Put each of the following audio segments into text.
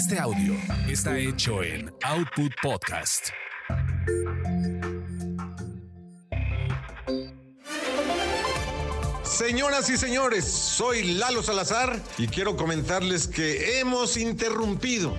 Este audio está hecho en Output Podcast. Señoras y señores, soy Lalo Salazar y quiero comentarles que hemos interrumpido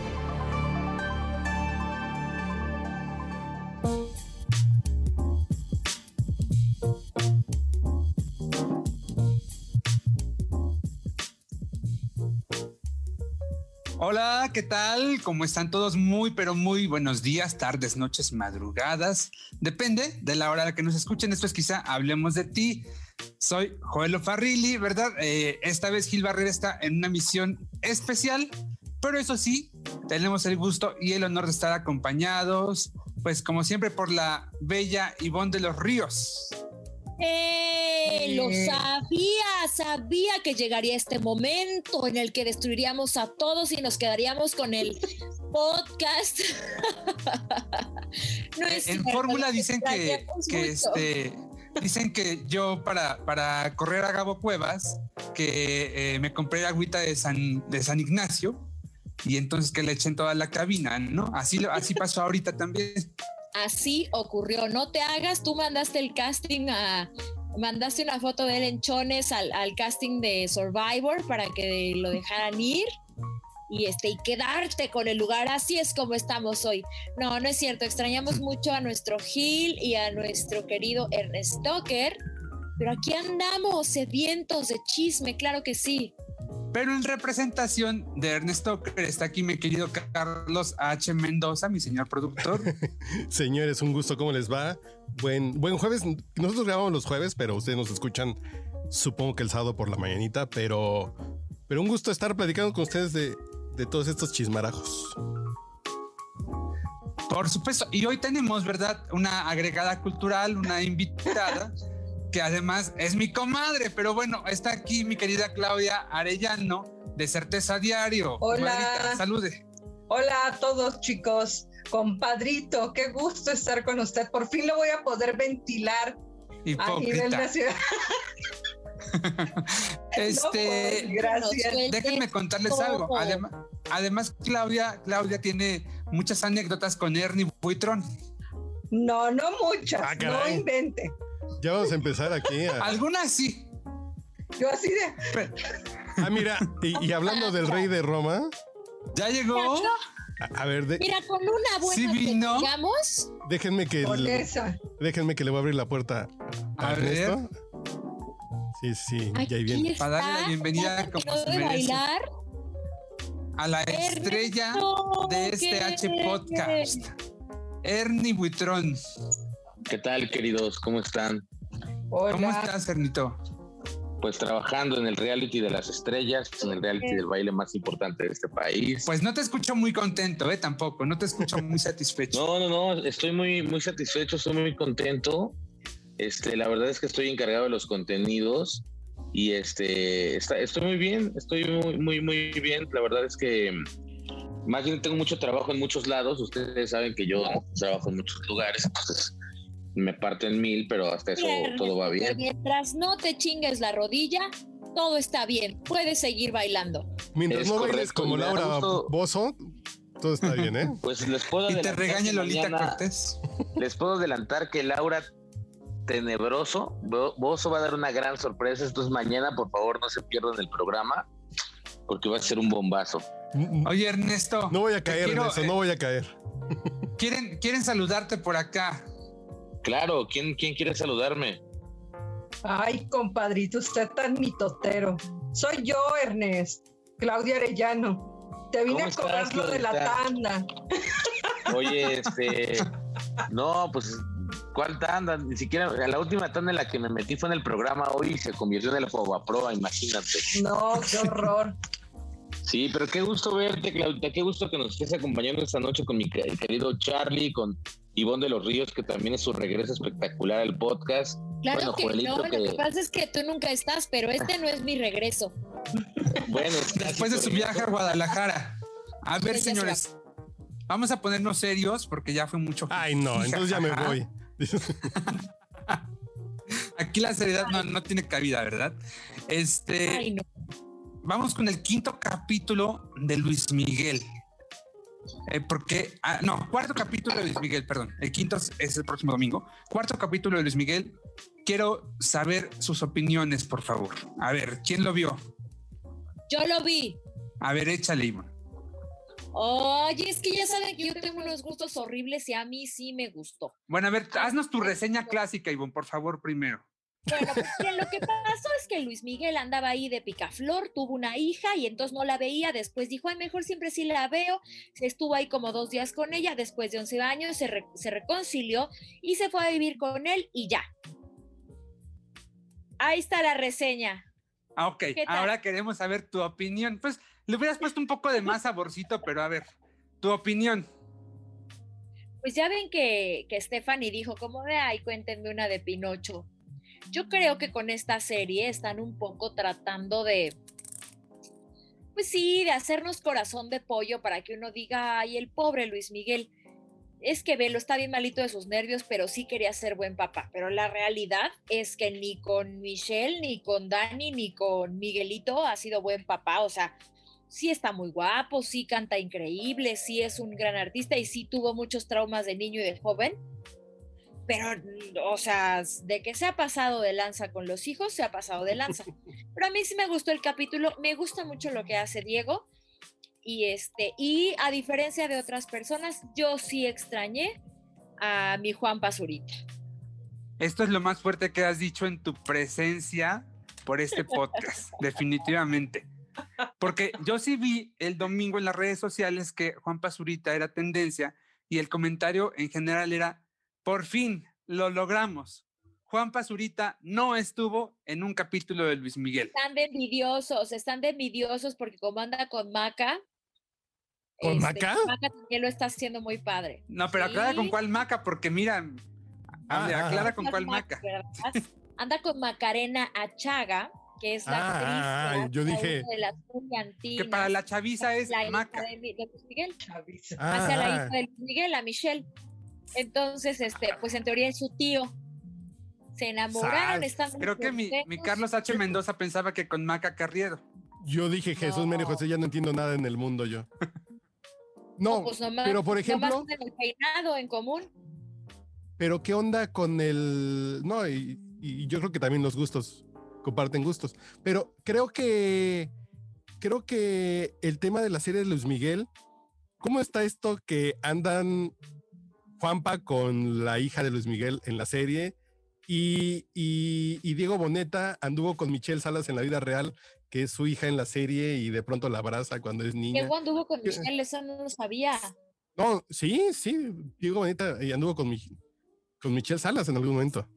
Hola, ¿qué tal? ¿Cómo están todos? Muy, pero muy buenos días, tardes, noches, madrugadas. Depende de la hora a la que nos escuchen. Esto es quizá Hablemos de ti. Soy Joel Farrilli, ¿verdad? Eh, esta vez Gil Barrera está en una misión especial, pero eso sí, tenemos el gusto y el honor de estar acompañados, pues como siempre, por la bella Ivonne de los Ríos. ¡Eh! Lo sabía, sabía que llegaría este momento en el que destruiríamos a todos y nos quedaríamos con el podcast. en fórmula dicen que, este dicen que yo para, para correr a Gabo Cuevas, que eh, me compré agüita de San, de San Ignacio y entonces que le echen toda la cabina, ¿no? Así, así pasó ahorita también así ocurrió. No te hagas, tú mandaste el casting a, mandaste una foto de él en Chones al, casting de Survivor para que lo dejaran ir y este y quedarte con el lugar. Así es como estamos hoy. No, no es cierto. Extrañamos mucho a nuestro Gil y a nuestro querido Ernest Stoker, pero aquí andamos, sedientos de chisme, claro que sí. Pero en representación de Ernesto, está aquí mi querido Carlos H. Mendoza, mi señor productor. Señores, un gusto, ¿cómo les va? Buen, buen jueves. Nosotros grabamos los jueves, pero ustedes nos escuchan, supongo que el sábado por la mañanita, pero, pero un gusto estar platicando con ustedes de, de todos estos chismarajos. Por supuesto, y hoy tenemos, ¿verdad? Una agregada cultural, una invitada que además es mi comadre, pero bueno, está aquí mi querida Claudia Arellano de Certeza Diario. Hola. salude. Hola a todos chicos, compadrito, qué gusto estar con usted. Por fin lo voy a poder ventilar aquí en la ciudad. este, gracias. Déjenme contarles algo. Además, además, Claudia, Claudia tiene muchas anécdotas con Ernie Buitrón. No, no muchas, ah, no invente. Ya vamos a empezar aquí. Algunas sí. Yo así de. Ah, mira, y, hablando del rey de Roma. Ya llegó. A, ver, mira, con una buena ¿Sí vino? digamos. Déjenme que le, déjenme que le voy a abrir la puerta a, a Ernesto. Sí, sí, ya ahí viene. Para darle la bienvenida como se bailar. A la estrella de este H podcast. Ernie Buitrón. ¿Qué tal, queridos? ¿Cómo están? ¿Cómo estás, Cernito? Pues trabajando en el reality de las estrellas, en el reality del baile más importante de este país. Pues no te escucho muy contento, ¿eh? Tampoco, no te escucho muy satisfecho. No, no, no, estoy muy, muy satisfecho, estoy muy contento. Este, la verdad es que estoy encargado de los contenidos y este, estoy muy bien, estoy muy, muy, muy bien. La verdad es que más bien tengo mucho trabajo en muchos lados. Ustedes saben que yo trabajo en muchos lugares, entonces me parten mil, pero hasta eso todo va bien. Mientras no te chingues la rodilla, todo está bien. Puedes seguir bailando. Mientras no bailes como Laura Bozo, todo está bien, ¿eh? Pues les puedo y te regaña Lolita Cortés. Les puedo adelantar que Laura Tenebroso, Bozo va a dar una gran sorpresa. Entonces mañana, por favor, no se pierdan el programa, porque va a ser un bombazo. Oye, Ernesto. No voy a caer, Ernesto, no voy a caer. Quieren, quieren saludarte por acá. Claro, ¿quién, quién quiere saludarme? Ay, compadrito, usted tan mitotero. Soy yo, Ernest, Claudia Arellano. Te vine a cobrar lo de la tanda. Oye, este. no, pues, ¿cuál tanda? Ni siquiera. La última tanda en la que me metí fue en el programa hoy y se convirtió en el Proa, imagínate. No, qué horror. Sí, pero qué gusto verte, Claudia. Qué gusto que nos estés acompañando esta noche con mi querido Charlie, con Ivonne de los Ríos, que también es su regreso espectacular al podcast. Claro que no, lo que pasa es que tú nunca estás, pero este no es mi regreso. bueno, después de su viaje a Guadalajara. A ver, señores, vamos a ponernos serios porque ya fue mucho. Ay, no, entonces ya me voy. Aquí la seriedad no, tiene cabida, ¿verdad? Este. Ay, no. Vamos con el quinto capítulo de Luis Miguel. Eh, porque, ah, no, cuarto capítulo de Luis Miguel, perdón. El quinto es el próximo domingo. Cuarto capítulo de Luis Miguel. Quiero saber sus opiniones, por favor. A ver, ¿quién lo vio? Yo lo vi. A ver, échale, Ivonne. Oye, es que ya saben que yo tengo unos gustos horribles y a mí sí me gustó. Bueno, a ver, haznos tu reseña clásica, Ivonne, por favor, primero. Bueno, pues lo que pasó es que Luis Miguel andaba ahí de picaflor, tuvo una hija y entonces no la veía, después dijo, ay, mejor siempre sí la veo, se estuvo ahí como dos días con ella, después de 11 años se, se reconcilió y se fue a vivir con él y ya. Ahí está la reseña. Ah, ok, ahora queremos saber tu opinión. Pues le hubieras puesto un poco de más saborcito, pero a ver, tu opinión. Pues ya ven que, que Stephanie dijo, como de, ay, cuéntenme una de Pinocho. Yo creo que con esta serie están un poco tratando de, pues sí, de hacernos corazón de pollo para que uno diga, ay, el pobre Luis Miguel, es que Velo está bien malito de sus nervios, pero sí quería ser buen papá. Pero la realidad es que ni con Michelle, ni con Dani, ni con Miguelito ha sido buen papá. O sea, sí está muy guapo, sí canta increíble, sí es un gran artista y sí tuvo muchos traumas de niño y de joven pero, o sea, de que se ha pasado de lanza con los hijos, se ha pasado de lanza. Pero a mí sí me gustó el capítulo, me gusta mucho lo que hace Diego. Y este, y a diferencia de otras personas, yo sí extrañé a mi Juan Pazurita. Esto es lo más fuerte que has dicho en tu presencia por este podcast, definitivamente. Porque yo sí vi el domingo en las redes sociales que Juan Pazurita era tendencia y el comentario en general era por fin lo logramos. Juan Pazurita no estuvo en un capítulo de Luis Miguel. Están de envidiosos, están de envidiosos porque como anda con Maca. ¿Con este, Maca? Maca también lo está haciendo muy padre. No, pero aclara con cuál Maca, porque mira, ah, aclara con cuál Maca. Anda con Macarena Achaga, que es la ah, actriz ah, yo dije de las que para la chaviza es la Maca. de, Luis Miguel. Hacia la hija de Luis Miguel, a Michelle. Entonces, este, pues en teoría es su tío. Se enamoraron, están Creo que mi, Carlos H. Mendoza pensaba que con Maca Carriero. Yo dije, Jesús, no. José, ya no entiendo nada en el mundo yo. No, pues pero por ejemplo. el peinado en común. Pero qué onda con el. No, y, y, yo creo que también los gustos comparten gustos. Pero creo que. Creo que el tema de la serie de Luis Miguel. ¿Cómo está esto que andan Juanpa con la hija de Luis Miguel en la serie. Y, Diego Boneta anduvo con Michelle Salas en la vida real, que es su hija en la serie, y de pronto la abraza cuando es niña. Diego anduvo con Michelle, eso no lo sabía. No, sí, sí, Diego Boneta anduvo con, con Michelle Salas en algún momento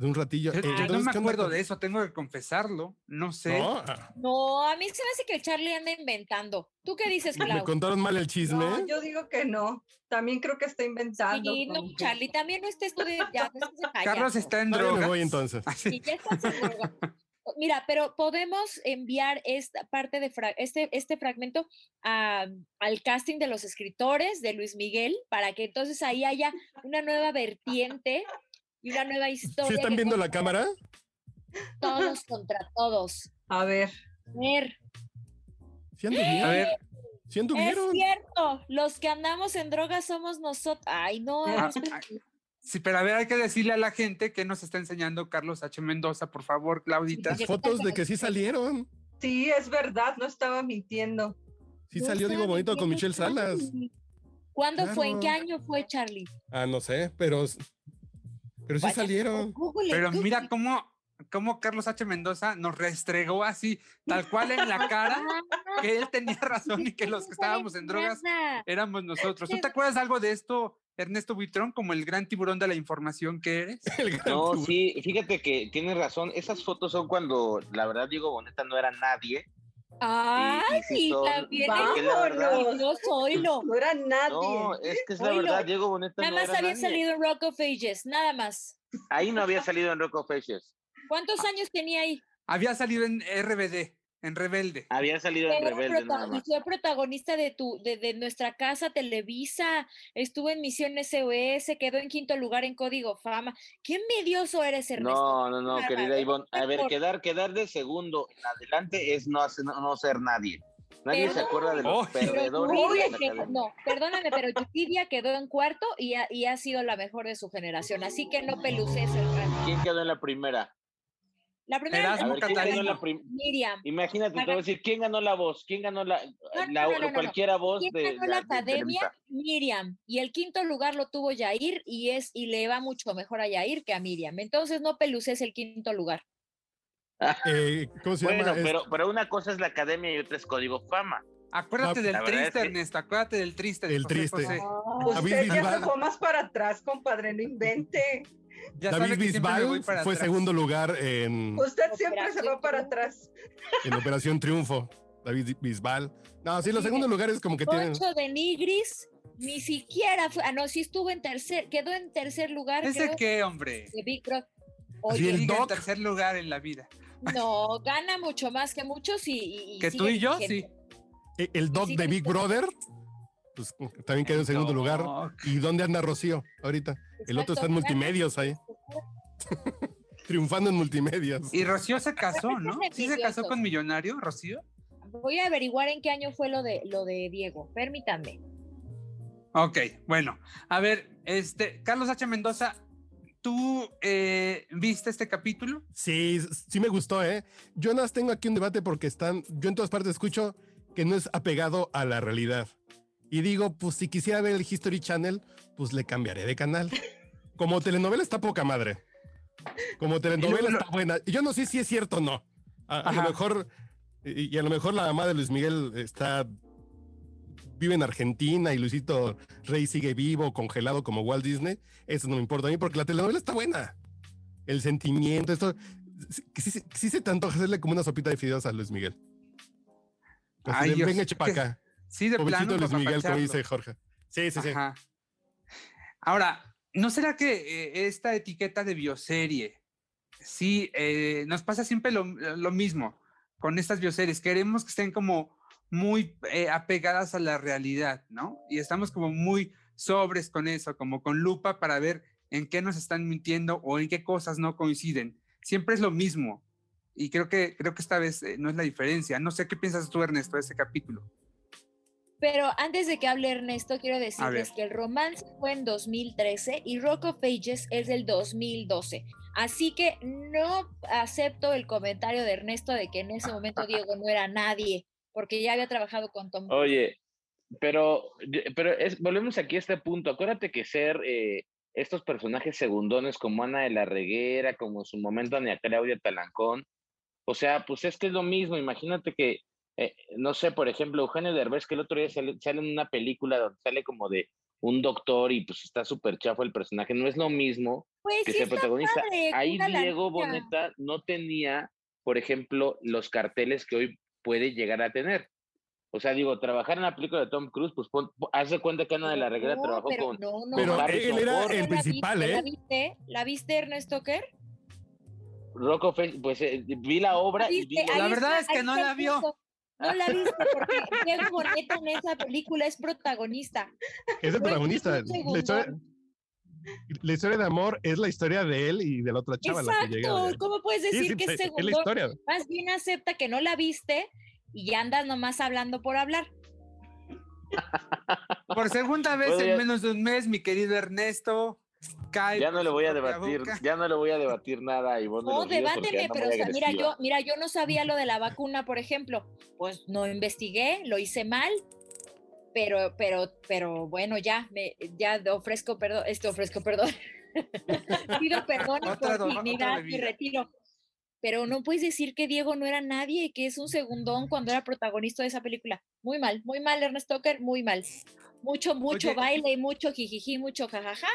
un ratillo. Yo, eh, no me acuerdo de eso, tengo que confesarlo, no sé. No, a mí se me hace que Charlie anda inventando. ¿Tú qué dices, Clau? ¿Me contaron mal el chisme? No, yo digo que no. También creo que está inventando. Sí, no, Charlie, también no tú ya, Carlos está en droga. me voy entonces. Sí, ya estás en droga. Mira, pero podemos enviar esta parte de este, este fragmento al casting de los escritores de Luis Miguel para que entonces ahí haya una nueva vertiente y una nueva historia. ¿Sí están viendo la cámara? Todos contra todos. A ver. A ver. ¿Sí anduvieron? A ver. ¿Sí anduvieron? Es cierto, los que andamos en drogas somos nosotros. Ay, no. Ah, sí, pero a ver, hay que decirle a la gente que nos está enseñando Carlos H. Mendoza, por favor, Claudita. Fotos de que sí salieron. Sí, es verdad, no estaba mintiendo. Sí salió, digo, bonito con Michelle Salas. ¿Cuándo fue? ¿En qué año fue, Charlie? Ah, no sé, pero pero sí salieron. Pero mira cómo, cómo Carlos H. Mendoza nos restregó así, tal cual en la cara, que él tenía razón y que los que estábamos en drogas éramos nosotros. ¿Tú te acuerdas algo de esto, Ernesto Buitrón, como el gran tiburón de la información que eres? No, sí, fíjate que tienes razón. Esas fotos son cuando, la verdad, Diego Boneta no era nadie. Ay, y sí son- también porque es la verdad- Vámonos. oílo. No era nadie. No, es que es la verdad, Diego Boneta Nada no más era había nadie. salido en Rock of Ages, nada más. Ahí no había salido en Rock of Ages. ¿Cuántos años tenía ahí? Había salido en RBD, en Rebelde. Había salido en Rebelde nada más. fue protagonista de tu, de, de nuestra casa Televisa, estuvo en Misión SOS, quedó en quinto lugar en Código Fama. Qué envidioso eres, Ernesto. No, no, no, querida Ivonne. A ver, por- quedar, quedar de segundo en adelante es no, hacer- no, no ser nadie. Nadie se acuerda de los Oh, perdedores no, perdóname, pero Yuridia quedó en cuarto y ha, y ha sido la mejor de su generación, así que no peluces el ranking. ¿Quién quedó en la primera? La primera Erasmo A ver, ¿quién quedó en Catalina. la primera? Miriam. Imagínate, te voy a decir, ¿quién ganó la voz? ¿Quién ganó la, No, no, la- no, no, no, cualquiera voz ¿Quién de ganó la de academia? Miriam. Y el quinto lugar lo tuvo Yair y es y le va mucho mejor a Yair que a Miriam. Entonces no peluces el quinto lugar. Eh, ¿Cómo se Bueno, llama? Pero, pero una cosa es la academia y otra es Código Fama. Acuérdate No, del verdad es triste, que- Ernesto. Acuérdate del triste. El José triste. José. Pues David usted ya se fue más para atrás, compadre, no invente. Ya David sabe que siempre me voy Bisbal para fue atrás. segundo lugar en, Usted siempre se va para atrás. en Operación Triunfo. David Bisbal. No, sí, los segundos lugares como que tienen. Poncho de Nigris ni siquiera fue, ah no, sí estuvo en tercer, quedó en tercer lugar. ¿Ese creo, qué, hombre? de Big Brother. Así Oye, el en tercer lugar en la vida. no, gana mucho más que muchos y. Que tú y yo, sí. Eh, El doc de Big. Brother, pues también quedó en segundo lugar. ¿Y dónde anda Rocío ahorita? El otro está en multimedios ahí, triunfando en multimedios. Y Rocío se casó, ¿no? ¿Sí se casó con Millonario, Rocío? Voy a averiguar en qué año fue lo de lo de Diego. Permítanme. Ok, bueno. A ver, este, Carlos H. Mendoza, ¿tú eh, viste este capítulo? Sí, sí me gustó, ¿eh? Yo nada más tengo aquí un debate porque están, yo en todas partes escucho que no es apegado a la realidad. Y digo, pues si quisiera ver el History Channel, pues le cambiaré de canal. Como telenovela está poca madre. Como telenovela está buena. Yo no sé si es cierto o no. A, a lo mejor, y, y a lo mejor la mamá de Luis Miguel está vive en Argentina y Luisito Rey sigue vivo, congelado como Walt Disney. Eso no me importa a mí porque la telenovela está buena. El sentimiento, esto. sí- Sí, sí, sí se te antoja hacerle como una sopita de fideos a Luis Miguel. Así Ay, Dios, venga, eche pa' que- acá. Sí, de plano. Luis Miguel, como dice Jorge. Sí, sí, sí. Ahora, ¿no será que eh, esta etiqueta de bioserie, sí, eh, nos pasa siempre lo, lo mismo con estas bioseries? Queremos que estén como muy eh, apegadas a la realidad, ¿no? Y estamos como muy sobres con eso, como con lupa para ver en qué nos están mintiendo o en qué cosas no coinciden. Siempre es lo mismo. Y creo que, creo que esta vez no es la diferencia. No sé qué piensas tú, Ernesto, de este capítulo. Pero antes de que hable Ernesto, quiero decirles que el romance fue en 2013 y Rock of Ages es del 2012. Así que no acepto el comentario de Ernesto de que en ese momento Diego no era nadie, porque ya había trabajado con Tom. Oye, pero, pero es, volvemos aquí a este punto. Acuérdate que ser eh, estos personajes segundones como Ana de la Reguera, como en su momento Ana Claudia Talancón, o sea, pues es que es lo mismo. Imagínate que, eh, no sé, por ejemplo, Eugenio Derbez, que el otro día sale, sale en una película donde sale como de un doctor y pues está súper chafo el personaje. No es lo mismo Pues que sí protagonista. padre, Ahí Diego. Boneta no tenía, por ejemplo, los carteles que hoy puede llegar a tener. O sea, digo, trabajar en la película de Tom Cruise, pues pon, haz de cuenta que Ana de la Reguera No, trabajó pero con. no, no, Pero él era Ford. el ¿La principal, viste? ¿La ¿eh? viste? ¿La viste, Ernesto Kerr? Rock of Ages, pues eh, vi la obra y vi La verdad está, es que no la vio. No la viste porque Diego Boneta en esa película es protagonista. Es el protagonista. La historia, la historia de amor es la historia de él y de la otra chava la que llega. Exacto. ¿Cómo puedes decir sí, que es es la segundo? historia. Más bien acepta que no la viste y ya andas nomás hablando por hablar. Por segunda vez en menos de un mes, mi querido Ernesto, cae. ya no le voy a debatir, boca. ya no le voy a debatir nada Ivonne de No, porque debáteme, pero o sea, mira, yo, mira, yo no sabía lo de la vacuna, por ejemplo. Pues no investigué, lo hice mal, pero, pero, pero bueno, ya, me, ya ofrezco perdón, este ofrezco perdón. Pido perdón y Otra por dignidad y retiro. Pero no puedes decir que Diego no era nadie y que es un segundón cuando era protagonista de esa película. Muy mal, muy mal, Ernest Tucker, muy mal. Mucho, mucho Oye, baile, mucho jijiji, mucho jajaja,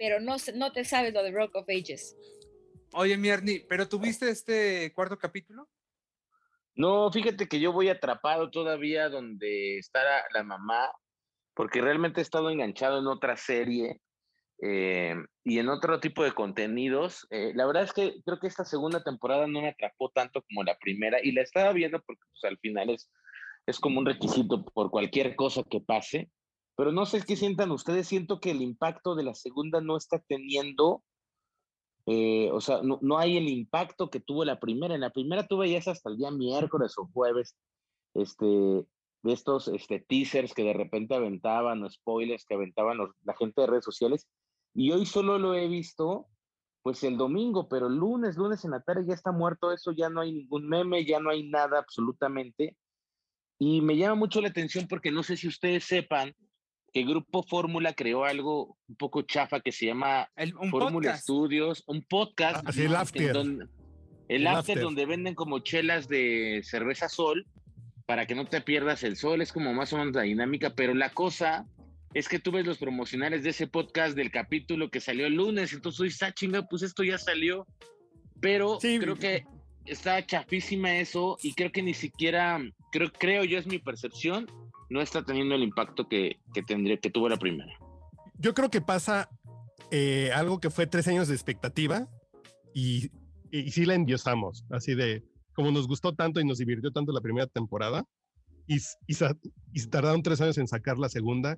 pero no, no te sabes lo de Rock of Ages. Oye, Mierni, ¿pero tuviste este cuarto capítulo? No, fíjate que yo voy atrapado todavía donde está la, mamá, porque realmente he estado enganchado en otra serie eh, y en otro tipo de contenidos. Eh, la verdad es que creo que esta segunda temporada no me atrapó tanto como la primera y la estaba viendo porque pues, al final es, es como un requisito por cualquier cosa que pase. Pero no sé qué sientan ustedes, siento que el impacto de la segunda no está teniendo eh, o sea, no, hay el impacto que tuvo la primera. En la primera tuve ya hasta el día miércoles o jueves, este, de estos este, teasers que de repente aventaban, o spoilers que aventaban la gente de redes sociales. Y hoy solo lo he visto, pues el domingo, pero el lunes, lunes en la tarde ya está muerto eso, ya no hay ningún meme, ya no hay nada absolutamente. Y me llama mucho la atención porque no sé si ustedes sepan, que Grupo Fórmula creó algo un poco chafa que se llama Fórmula Studios, un podcast. Así ah, el after. Donde, el, after, donde venden como chelas de cerveza sol para que no te pierdas el sol, es como más o menos la dinámica, pero la cosa es que tú ves los promocionales de ese podcast del capítulo que salió el lunes, entonces está ah, chinga, pues esto ya salió, pero creo que está chafísima eso y creo que ni siquiera, creo, creo yo es mi percepción, no está teniendo el impacto que, tendría, que tuvo la primera. Yo creo que pasa eh, algo que fue tres años de expectativa y, y, sí la endiosamos, así de como nos gustó tanto y nos divirtió tanto la primera temporada y, y, y tardaron tres años en sacar la segunda.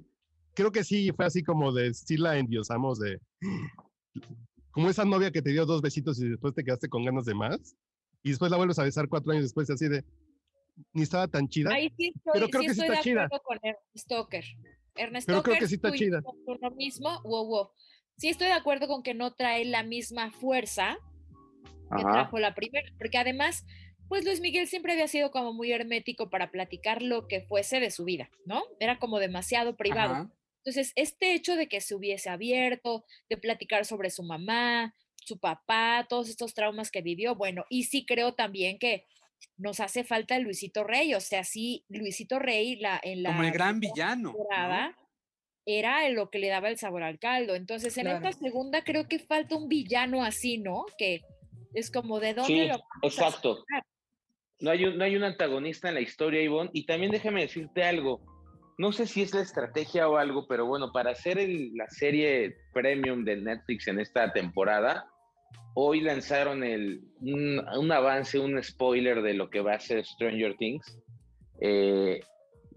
Creo que sí fue así como de sí la endiosamos de como esa novia que te dio dos besitos y después te quedaste con ganas de más y después la vuelves a besar cuatro años después así de ni estaba tan chida. pero creo que sí está chida. Con Ernest Stoker. Ernest pero creo que sí está chida. Lo mismo, wow, wow. Sí estoy de acuerdo con que no trae la misma fuerza que trajo la primera, porque además, pues Luis Miguel siempre había sido como muy hermético para platicar lo que fuese de su vida, ¿no? Era como demasiado privado. Entonces, este hecho de que se hubiese abierto, de platicar sobre su mamá, su papá, todos estos traumas que vivió, bueno, y sí creo también que nos hace falta el Luisito Rey, o sea, sí, Luisito Rey la, en la... Como el gran villano. Era lo que le daba el sabor al caldo. Entonces, en esta segunda creo que falta un villano así, ¿no? Que es como de dónde lo Exacto. no hay, un, no hay un antagonista en la historia, Ivonne. Y también déjame decirte algo. No sé si es la estrategia o algo, pero bueno, para hacer la serie premium de Netflix en esta temporada, hoy lanzaron el, un, avance, un spoiler de lo que va a ser Stranger Things, eh,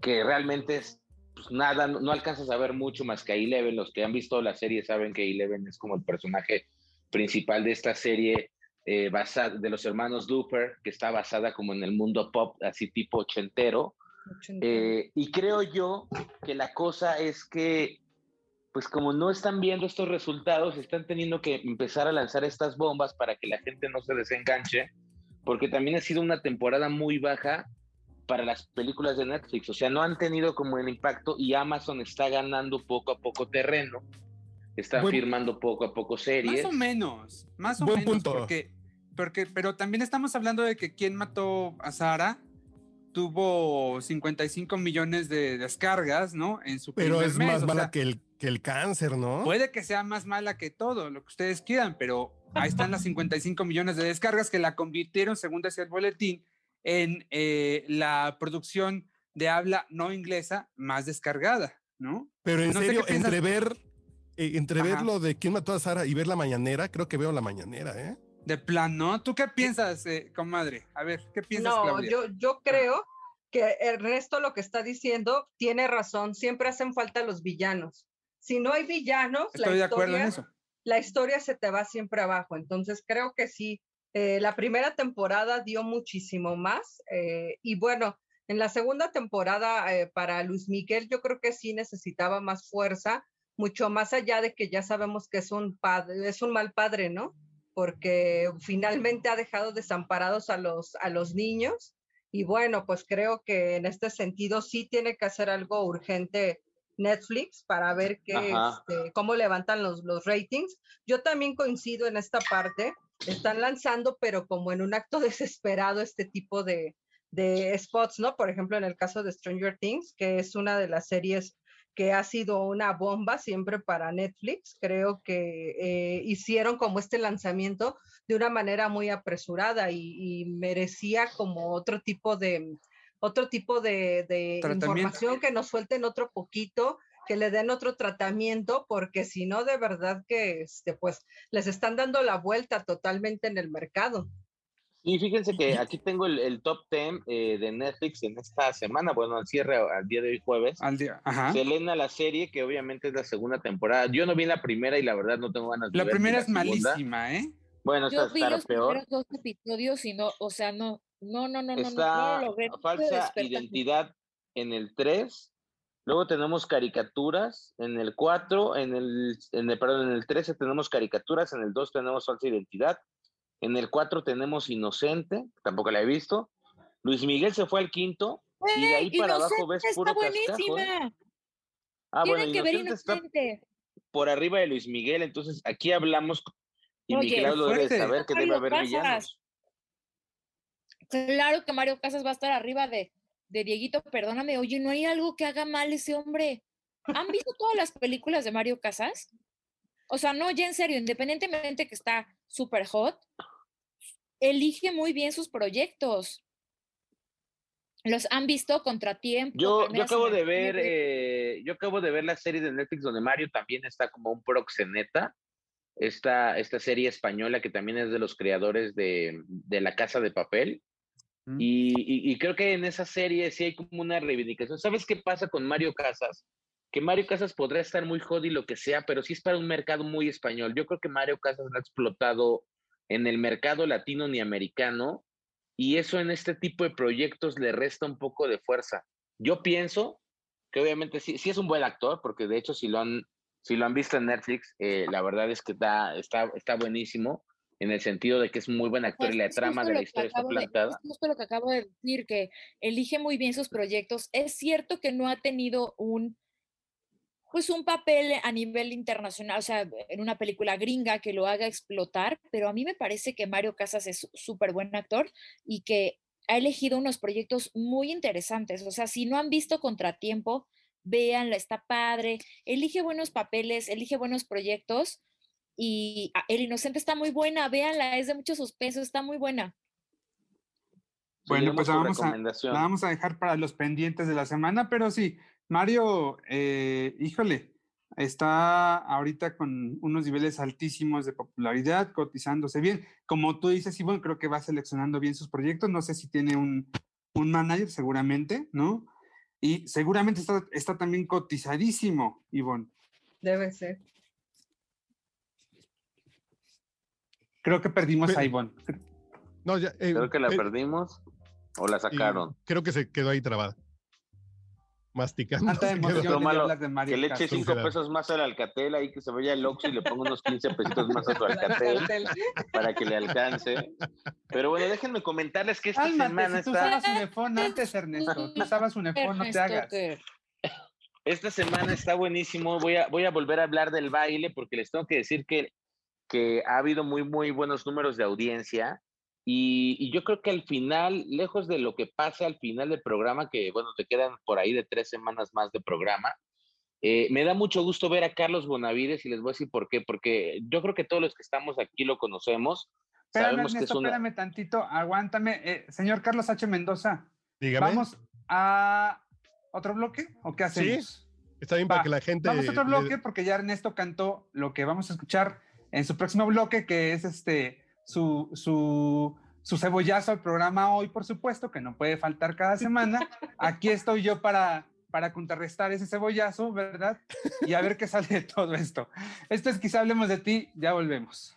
que realmente es pues, nada, no, alcanzas a ver mucho más que a Eleven. Los que han visto la serie saben que Eleven es como el personaje principal de esta serie eh, basada, de los hermanos Duper, que está basada como en el mundo pop, así tipo ochentero. Eh, y creo yo que la cosa es que pues como no están viendo estos resultados, están teniendo que empezar a lanzar estas bombas para que la gente no se desenganche, porque también ha sido una temporada muy baja para las películas de Netflix, o sea, no han tenido como el impacto y Amazon está ganando poco a poco terreno, está firmando poco a poco series. Más o menos, más o menos, Porque, porque, pero también estamos hablando de que quien mató a Sara tuvo 55 millones de descargas, ¿no? En su Pero es más mala que el que el cáncer, ¿no? Puede que sea más mala que todo, lo que ustedes quieran, pero ahí están las 55 millones de descargas que la convirtieron, según decía el boletín, en eh, la producción de habla no inglesa más descargada, ¿no? Pero en serio, entre ver, eh, entre ver lo de quién mató a Sara y ver la mañanera, creo que veo la mañanera, ¿eh? De plan, ¿no? ¿Tú qué piensas, eh, comadre? A ver, ¿qué piensas? No, yo, yo creo que el resto lo que está diciendo tiene razón. Siempre hacen falta los villanos si no hay villanos, la, historia, la historia se te va siempre abajo. Entonces creo que sí, eh, la primera temporada dio muchísimo más eh, y bueno, en la segunda temporada eh, para Luis Miguel yo creo que sí necesitaba más fuerza, mucho más allá de que ya sabemos que es un padre, es un mal padre, ¿no? Porque finalmente ha dejado desamparados a los, a los niños y bueno, pues creo que en este sentido sí tiene que hacer algo urgente Netflix para ver qué, este, cómo levantan los, los ratings. Yo también coincido en esta parte. Están lanzando, pero como en un acto desesperado, este tipo de, de spots, ¿no? Por ejemplo, en el caso de Stranger Things, que es una de las series que ha sido una bomba siempre para Netflix. Creo que eh, hicieron como este lanzamiento de una manera muy apresurada y, merecía como otro tipo de otro tipo de, información que nos suelten otro poquito que le den otro tratamiento, porque si no, de verdad que este, pues les están dando la vuelta totalmente en el mercado. Y fíjense que aquí tengo el, top 10 eh, de Netflix en esta semana, bueno, al cierre al día de hoy jueves. Al día, ajá. Selena, la serie, que obviamente es la segunda temporada. Yo no vi la primera y la verdad no tengo ganas de la ver. Primera la primera es malísima, ¿eh? Bueno, Yo vi los peor. dos episodios y no, o sea, no, no, no, no, está no, no, falsa identidad en el 3. Luego tenemos caricaturas en el 4, en el, en el, perdón, en el 13 tenemos caricaturas, en el 2 tenemos falsa identidad, en el 4 tenemos Inocente, tampoco la he visto. Luis Miguel se fue al quinto y de ahí para abajo ves puro está cascajo. ¿eh? Ah, bueno, Inocente, está por arriba de Luis Miguel, entonces aquí hablamos y Oye, Miguel lo debe saber que debe haber villanos. Claro que Mario Casas va a estar arriba de, de Dieguito, perdóname, oye, ¿no hay algo que haga mal ese hombre? ¿Han visto todas las películas de Mario Casas? O sea, no, ya en serio, independientemente que está súper hot, elige muy bien sus proyectos. Los han visto contratiempo. Yo, yo acabo de ver, eh, yo acabo de ver la serie de Netflix donde Mario también está como un proxeneta. Esta, esta serie española que también es de los creadores de, de La Casa de Papel. Y, creo que en esa serie sí hay como una reivindicación. ¿Sabes qué pasa con Mario Casas? que Mario Casas podrá estar muy jodido lo que sea, pero sí es para un mercado muy español. Yo creo que Mario Casas no ha explotado en el mercado latino ni americano y eso en este tipo de proyectos le resta un poco de fuerza. Yo pienso que obviamente sí, es un buen actor, porque de hecho si lo han, lo visto en Netflix, eh, la verdad es que está buenísimo en el sentido de que es muy buen actor y la trama de la historia está plantada. es justo lo que acabo de decir, que elige muy bien sus proyectos. Es cierto que no ha tenido un pues un papel a nivel internacional, o sea, en una película gringa que lo haga explotar, pero a mí me parece que Mario Casas es súper buen actor y que ha elegido unos proyectos muy interesantes. O sea, si no han visto Contratiempo, véanla, está padre, elige buenos papeles, elige buenos proyectos y ah, El Inocente está muy buena, véanla, es de mucho suspenso, está muy buena. Bueno, pues vamos a, la vamos a dejar para los pendientes de la semana, pero sí, Mario, eh, híjole, está ahorita con unos niveles altísimos de popularidad, cotizándose bien. Como tú dices, Ivonne, creo que va seleccionando bien sus proyectos. No sé si tiene un, un manager, seguramente, ¿no? Y seguramente está, está también cotizadísimo, Ivonne. Debe ser. Creo que perdimos a Ivonne. No, ya, eh, creo que la eh, perdimos o la sacaron. Creo que se quedó ahí trabada masticando. que le eche cinco pesos más al Alcatel ahí que se vaya el Oxxo y le ponga unos 15 pesitos más a su Alcatel para que le alcance. Pero bueno, déjenme comentarles que esta semana si tú usabas un iPhone antes, Ernesto. Tú usabas un iPhone, no te hagas. Esta semana está buenísimo. Voy a, voy a volver a hablar del baile porque les tengo que decir que, que ha habido muy, muy buenos números de audiencia. Y, yo creo que al final, lejos de lo que pase al final del programa, que bueno, te quedan por ahí de tres semanas más de programa, eh, me da mucho gusto ver a Carlos Bonavides y les voy a decir por qué, porque yo creo que todos los que estamos aquí lo conocemos. Espérame, sabemos que es espérame tantito, aguántame. Eh, señor Carlos H. Mendoza, Dígame. ¿vamos a otro bloque o qué hacemos? Sí, está bien para que la gente... Vamos a otro bloque porque ya Ernesto cantó lo que vamos a escuchar en su próximo bloque, que es este su, su, su cebollazo al programa hoy, por supuesto, que no puede faltar cada semana. Aquí estoy yo para, para contrarrestar ese cebollazo, ¿verdad? Y a ver qué sale de todo esto. Esto es quizá hablemos de ti, ya volvemos.